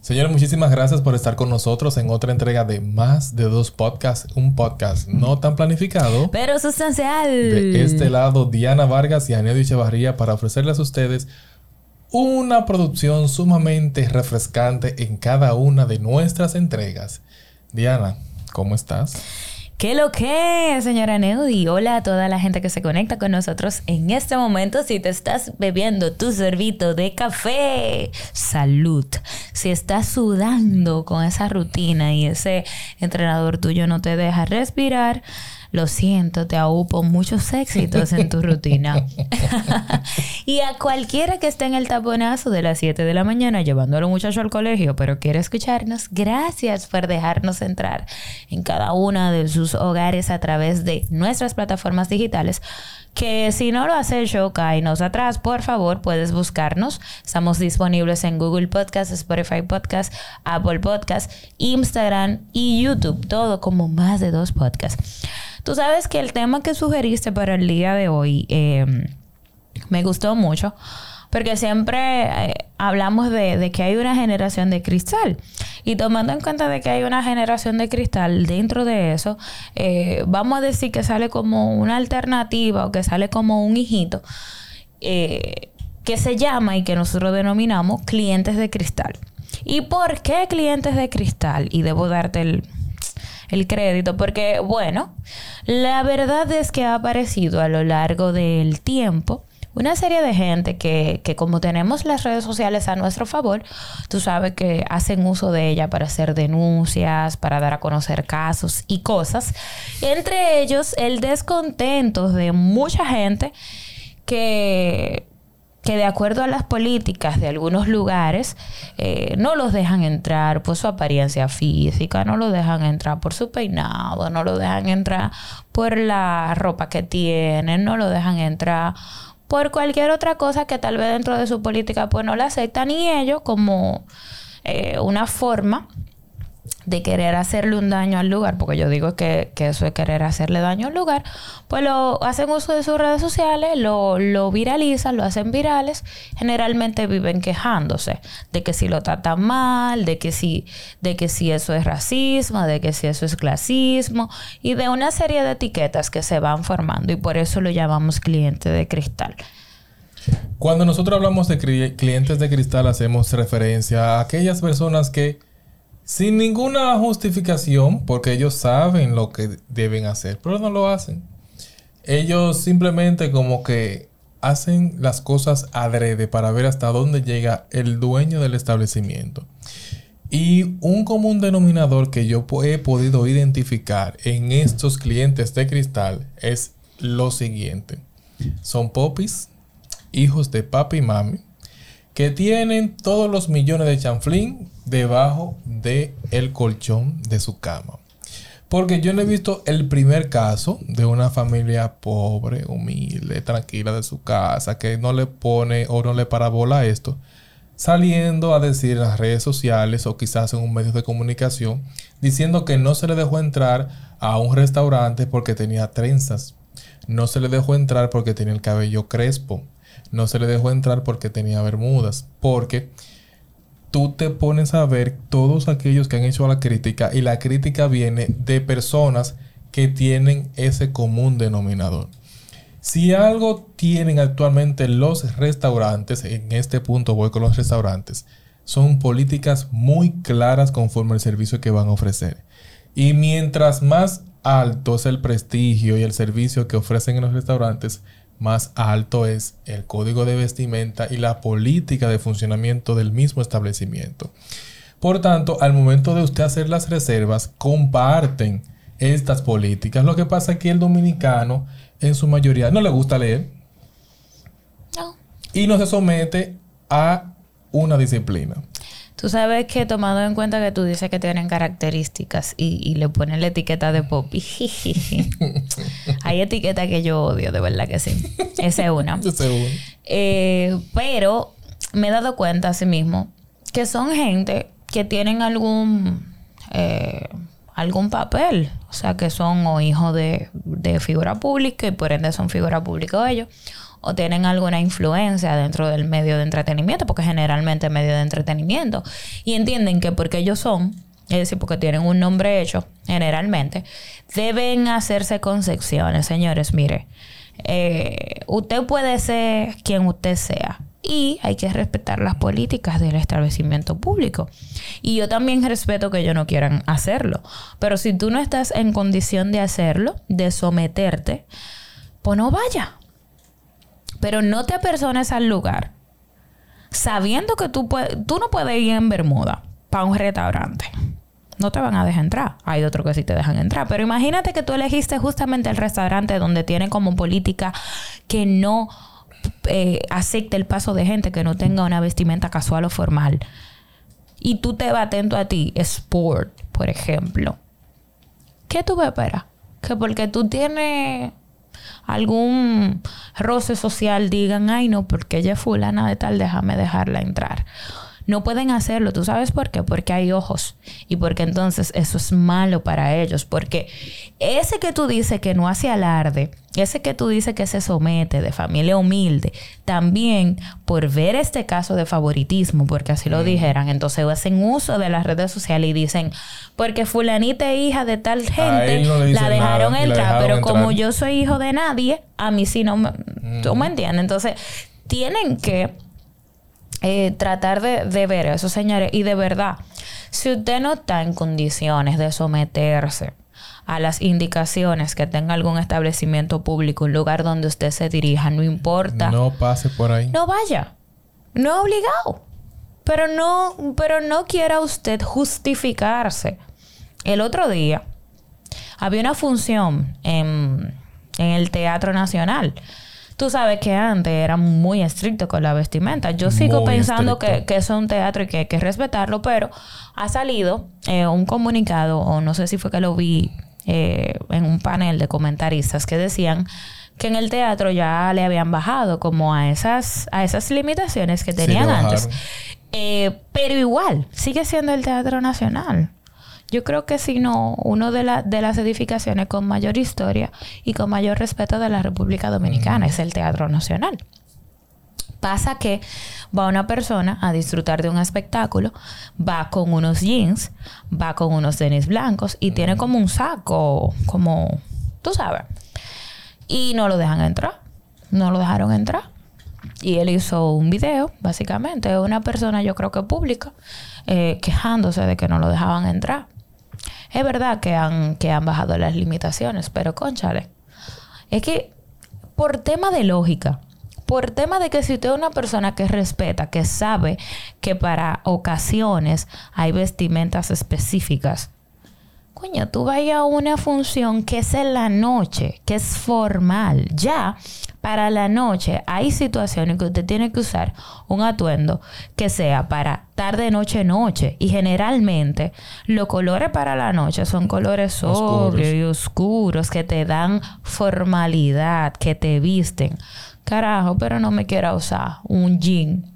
Señores, muchísimas gracias por estar con nosotros en otra entrega de Más de dos podcasts. Un podcast no tan planificado. Pero sustancial. De este lado, Diana Vargas y Anedio Echevarría para ofrecerles a ustedes una producción sumamente refrescante en cada una de nuestras entregas. Diana, ¿cómo estás? ¿Qué lo que, señora Neudi? Hola a toda la gente que se conecta con nosotros en este momento. Si te estás bebiendo tu servito de café, salud. Si estás sudando con esa rutina y ese entrenador tuyo no te deja respirar, lo siento, te aúpo muchos éxitos en tu rutina. y a cualquiera que esté en el taponazo de las 7 de la mañana llevando a los muchachos al colegio, pero quiere escucharnos, gracias por dejarnos entrar en cada una de sus hogares a través de nuestras plataformas digitales. Que si no lo has hecho, cáenos atrás, por favor, puedes buscarnos. Estamos disponibles en Google Podcast, Spotify Podcast, Apple Podcast, Instagram y YouTube. Todo como más de dos podcasts. Tú sabes que el tema que sugeriste para el día de hoy eh, me gustó mucho. Porque siempre eh, hablamos de, que hay una generación de cristal. Y tomando en cuenta de que hay una generación de cristal, dentro de eso, eh, vamos a decir que sale como una alternativa o que sale como un hijito que se llama y que nosotros denominamos clientes de cristal. ¿Y por qué clientes de cristal? Y debo darte el, el crédito, porque bueno, la verdad es que ha aparecido a lo largo del tiempo una serie de gente que, que, como tenemos las redes sociales a nuestro favor, tú sabes que hacen uso de ella para hacer denuncias, para dar a conocer casos y cosas. Entre ellos, el descontento de mucha gente que que de acuerdo a las políticas de algunos lugares eh, no los dejan entrar por su apariencia física, no lo dejan entrar por su peinado, no lo dejan entrar por la ropa que tienen, no lo dejan entrar por cualquier otra cosa que tal vez dentro de su política pues no la aceptan. Y ellos como eh, una forma de querer hacerle un daño al lugar, porque yo digo que, que, eso es querer hacerle daño al lugar, pues lo hacen uso de sus redes sociales, lo, lo viralizan, lo hacen virales, generalmente viven quejándose de que si lo tratan mal, de que si, de que si eso es racismo, de que si eso es clasismo, y de una serie de etiquetas que se van formando, y por eso lo llamamos cliente de cristal. Cuando nosotros hablamos de clientes de cristal, hacemos referencia a aquellas personas que sin ninguna justificación, porque ellos saben lo que deben hacer, pero no lo hacen. Ellos simplemente como que hacen las cosas adrede para ver hasta dónde llega el dueño del establecimiento. Y un común denominador que yo he podido identificar en estos clientes de cristal es lo siguiente. Son popis, hijos de papi y mami, que tienen todos los millones de chanflín debajo de el colchón de su cama. Porque yo no he visto el primer caso de una familia pobre, humilde, tranquila de su casa, que no le pone o no le parabola esto, saliendo a decir en las redes sociales o quizás en un medio de comunicación, diciendo que no se le dejó entrar a un restaurante porque tenía trenzas, no se le dejó entrar porque tenía el cabello crespo, no se le dejó entrar porque tenía bermudas, porque tú te pones a ver todos aquellos que han hecho la crítica y la crítica viene de personas que tienen ese común denominador. Si algo tienen actualmente los restaurantes, en este punto voy con los restaurantes, son políticas muy claras conforme al servicio que van a ofrecer. Y mientras más alto es el prestigio y el servicio que ofrecen en los restaurantes, más alto es el código de vestimenta y la política de funcionamiento del mismo establecimiento. Por tanto, al momento de usted hacer las reservas, comparten estas políticas. Lo que pasa es que el dominicano, en su mayoría, no le gusta leer. No. Y no se somete a una disciplina. Tú sabes que tomando en cuenta que tú dices que tienen características y, y le ponen la etiqueta de pop. Hay etiquetas que yo odio, de verdad que sí. Esa es una. Eh, pero me he dado cuenta asimismo que son gente que tienen algún eh, algún papel, o sea que son o hijos de, de figura pública y por ende son figura pública ellos, o tienen alguna influencia dentro del medio de entretenimiento, porque generalmente es medio de entretenimiento, y entienden que porque ellos son, es decir, porque tienen un nombre hecho, generalmente, deben hacerse concepciones, señores, mire, eh, usted puede ser quien usted sea, y hay que respetar las políticas del establecimiento público. Y yo también respeto que ellos no quieran hacerlo. Pero si tú no estás en condición de hacerlo, de someterte, pues no vaya. Pero no te apersones al lugar sabiendo que tú, tú no puedes ir en Bermuda para un restaurante. No te van a dejar entrar. Hay otros que sí te dejan entrar. Pero imagínate que tú elegiste justamente el restaurante donde tienen como política que no eh, acepte el paso de gente que no tenga una vestimenta casual o formal. Y tú te vas atento a ti, sport, por ejemplo. ¿Qué tú esperas? Que porque tú tienes algún roce social digan, ay no, porque ella es fulana de tal, déjame dejarla entrar. No pueden hacerlo. ¿Tú sabes por qué? Porque hay ojos. Y porque entonces eso es malo para ellos. Porque ese que tú dices que no hace alarde, ese que tú dices que se somete de familia humilde, también por ver este caso de favoritismo, porque así lo dijeran, entonces hacen uso de las redes sociales y dicen, porque fulanita es hija de tal gente, la dejaron entrar, pero como yo soy hijo de nadie, a mí sí no me... ¿Tú me entiendes? Entonces, tienen que eh, tratar de, de ver eso, señores. Y de verdad, si usted no está en condiciones de someterse a las indicaciones que tenga algún establecimiento público, un lugar donde usted se dirija, no importa. No pase por ahí. No vaya. No obligado. Pero no, pero no quiera usted justificarse. El otro día había una función en, en el Teatro Nacional Tú sabes que antes era muy estricto con la vestimenta. Yo sigo pensando que, que, es un teatro y que hay que respetarlo, pero ha salido eh, un comunicado, o no sé si fue que lo vi eh, en un panel de comentaristas que decían que en el teatro ya le habían bajado como a esas, a esas limitaciones que tenían antes. Eh, pero igual, sigue siendo el Teatro Nacional. Yo creo que si no, uno de, de las edificaciones con mayor historia y con mayor respeto de la República Dominicana es el Teatro Nacional. Pasa que va una persona a disfrutar de un espectáculo, va con unos jeans, va con unos tenis blancos y tiene como un saco, como, tú sabes. Y no lo dejan entrar. No lo dejaron entrar. Y él hizo un video, básicamente, una persona yo creo que pública, eh, quejándose de que no lo dejaban entrar. Es verdad que han, que han bajado las limitaciones, pero conchale. Es que por tema de lógica, por tema de que si usted es una persona que respeta, que sabe que para ocasiones hay vestimentas específicas, coño, tú vayas a una función que es en la noche, que es formal, ya para la noche hay situaciones que usted tiene que usar un atuendo que sea para tarde, noche, noche. Y generalmente los colores para la noche son colores sobrios y oscuros que te dan formalidad, que te visten. Carajo, pero no me quiera usar un jean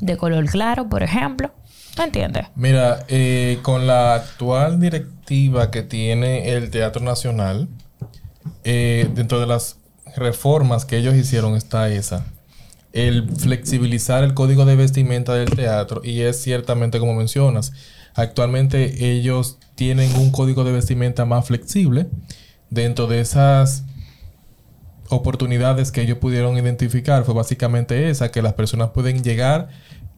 de color claro, por ejemplo. ¿Me entiendes? Mira, eh, con la actual directiva que tiene el Teatro Nacional, eh, dentro de las reformas que ellos hicieron está esa. El flexibilizar el código de vestimenta del teatro y es ciertamente como mencionas. Actualmente ellos tienen un código de vestimenta más flexible. Dentro de esas oportunidades que ellos pudieron identificar fue básicamente esa, que las personas pueden llegar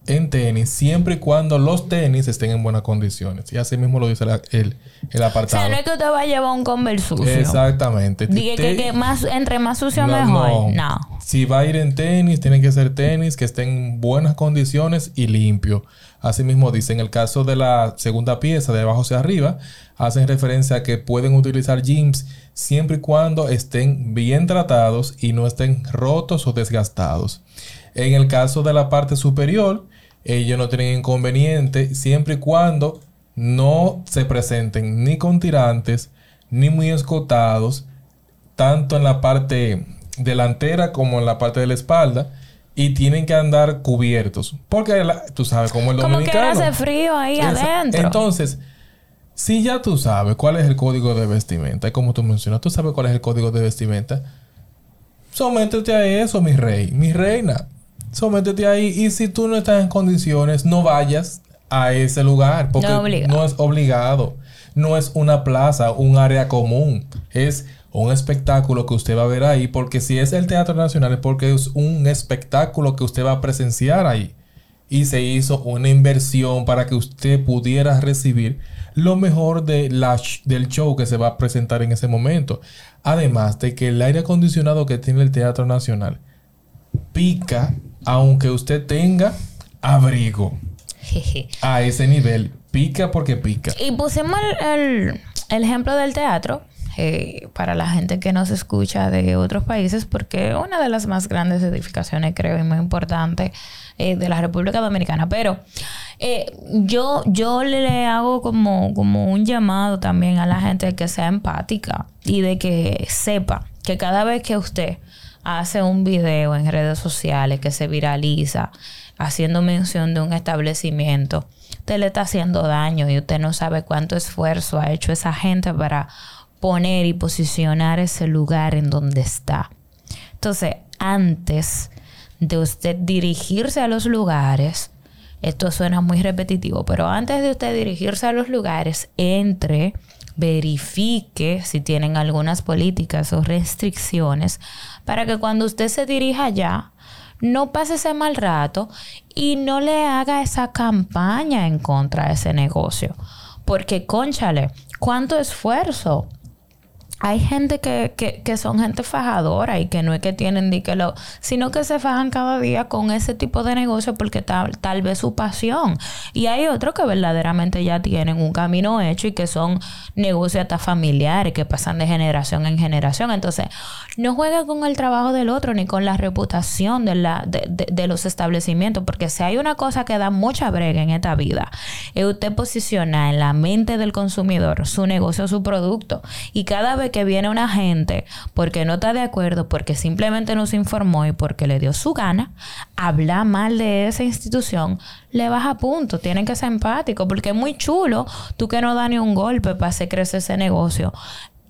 en tenis siempre y cuando los tenis estén en buenas condiciones. Y así mismo lo dice el, el apartado. O sea, no es que usted va a llevar un Converse sucio. Exactamente. Dije que, más, entre más sucio mejor. No. Si va a ir en tenis, tienen que ser tenis que estén en buenas condiciones y limpio. Así mismo dice, en el caso de la segunda pieza, de abajo hacia arriba, hacen referencia a que pueden utilizar jeans siempre y cuando estén bien tratados y no estén rotos o desgastados. En el caso de la parte superior, ellos no tienen inconveniente siempre y cuando no se presenten ni con tirantes ni muy escotados, tanto en la parte delantera como en la parte de la espalda y tienen que andar cubiertos. Porque tú sabes cómo el Como dominicano. que hace frío ahí adentro. Entonces, si ya tú sabes cuál es el código de vestimenta, y como tú mencionas, tú sabes cuál es el código de vestimenta, sométete a eso, mi rey, mi reina. Sométete ahí. Y si tú no estás en condiciones, no vayas a ese lugar. Porque No no es obligado. No es una plaza, un área común. Es un espectáculo que usted va a ver ahí. Porque si es el Teatro Nacional, es porque es un espectáculo que usted va a presenciar ahí. Y se hizo una inversión para que usted pudiera recibir lo mejor de la sh- del show que se va a presentar en ese momento. Además de que el aire acondicionado que tiene el Teatro Nacional pica aunque usted tenga abrigo. A ese nivel, pica porque pica. Y pusimos el, el- el ejemplo del teatro eh, para la gente que nos escucha de otros países, porque una de las más grandes edificaciones, creo, y muy importante eh, de la República Dominicana. Pero eh, yo, yo le hago como, como un llamado también a la gente que sea empática y de que sepa que cada vez que usted hace un video en redes sociales que se viraliza haciendo mención de un establecimiento, usted le está haciendo daño y usted no sabe cuánto esfuerzo ha hecho esa gente para poner y posicionar ese lugar en donde está. Entonces, antes de usted dirigirse a los lugares, esto suena muy repetitivo, pero antes de usted dirigirse a los lugares, entre, verifique si tienen algunas políticas o restricciones para que cuando usted se dirija allá, no pase ese mal rato y no le haga esa campaña en contra de ese negocio. Porque, conchale, ¿cuánto esfuerzo? Hay gente que, que, que son gente fajadora y que no es que tienen ni que lo, sino que se fajan cada día con ese tipo de negocio porque tal, tal vez su pasión. Y hay otros que verdaderamente ya tienen un camino hecho y que son negocios hasta familiares que pasan de generación en generación. Entonces, no juega con el trabajo del otro ni con la reputación de, la, de, de- de los establecimientos, porque si hay una cosa que da mucha brega en esta vida, es usted posiciona en la mente del consumidor su negocio, su producto. Y cada vez que viene una gente porque no está de acuerdo, porque simplemente no se informó y porque le dio su gana, habla mal de esa institución, le baja punto. Tienen que ser empáticos, porque es muy chulo tú que no da ni un golpe para hacer crecer ese negocio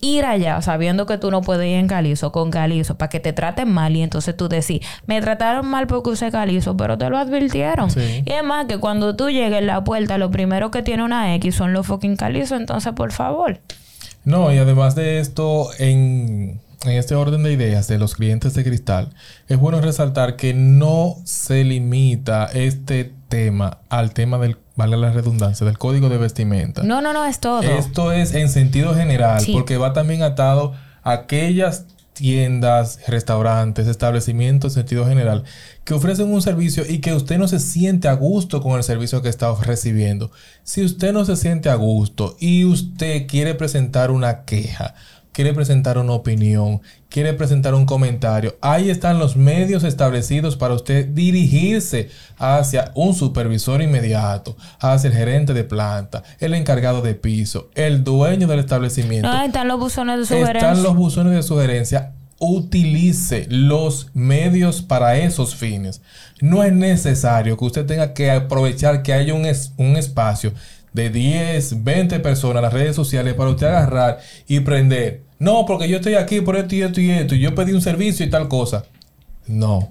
ir allá sabiendo que tú no puedes ir en calizo con calizo para que te traten mal y entonces tú decís, me trataron mal porque usé calizo, pero te lo advirtieron. Sí. Y es más que cuando tú llegues en la puerta, lo primero que tiene una X son los fucking calizos, entonces por favor. No, y además de esto, en, en este orden de ideas de los clientes de cristal, es bueno resaltar que no se limita este tema al tema del, vale la redundancia, del código de vestimenta. No, no, no es todo. Esto es en sentido general, Sí. porque va también atado a aquellas tiendas, restaurantes, establecimientos en sentido general que ofrecen un servicio y que usted no se siente a gusto con el servicio que está recibiendo. Si usted no se siente a gusto y usted quiere presentar una queja, quiere presentar una opinión, quiere presentar un comentario, ahí están los medios establecidos para usted dirigirse hacia un supervisor inmediato, hacia el gerente de planta, el encargado de piso, el dueño del establecimiento. No, ahí están los buzones de sugerencia. Están los buzones de sugerencia. Utilice los medios para esos fines. No es necesario que usted tenga que aprovechar que haya un, es- un espacio de 10, 20 personas en las redes sociales para usted agarrar y prender. No, porque yo estoy aquí por esto y esto y esto. Y yo pedí un servicio y tal cosa. No.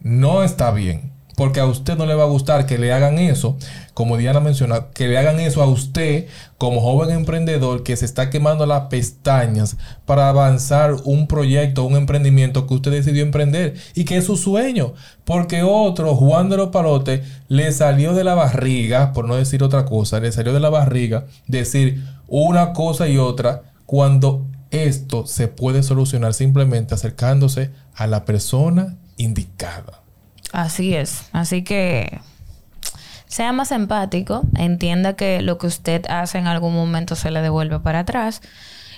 No está bien. Porque a usted no le va a gustar que le hagan eso, como Diana menciona, que le hagan eso a usted como joven emprendedor que se está quemando las pestañas para avanzar un proyecto, un emprendimiento que usted decidió emprender y que es su sueño. Porque otro, Juan de los Palotes, le salió de la barriga, por no decir otra cosa, le salió de la barriga decir una cosa y otra cuando esto se puede solucionar simplemente acercándose a la persona indicada. Así es. Así que sea más empático, entienda que lo que usted hace en algún momento se le devuelve para atrás,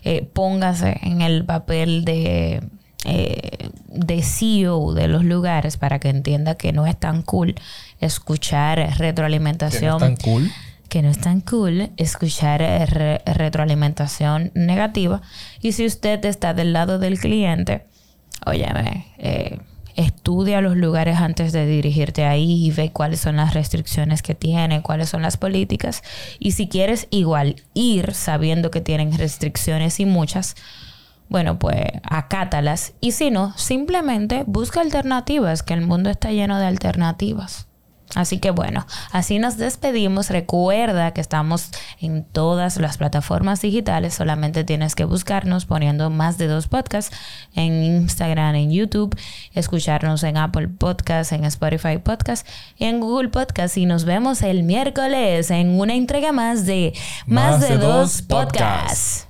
eh, póngase en el papel de, eh, de CEO de los lugares para que entienda que no es tan cool escuchar retroalimentación. Que no es tan cool. Que no es tan cool escuchar retroalimentación negativa. Y si usted está del lado del cliente, óyeme, eh, estudia los lugares antes de dirigirte ahí y ve cuáles son las restricciones que tienen, cuáles son las políticas. Y si quieres igual ir sabiendo que tienen restricciones y muchas, bueno, pues acátalas. Y si no, simplemente busca alternativas, que el mundo está lleno de alternativas. Así que bueno, así nos despedimos. Recuerda que estamos en todas las plataformas digitales. Solamente tienes que buscarnos poniendo más de dos podcasts en Instagram, en YouTube, escucharnos en Apple Podcasts, en Spotify Podcasts y en Google Podcasts. Y nos vemos el miércoles en una entrega más de Más, de, dos, podcasts.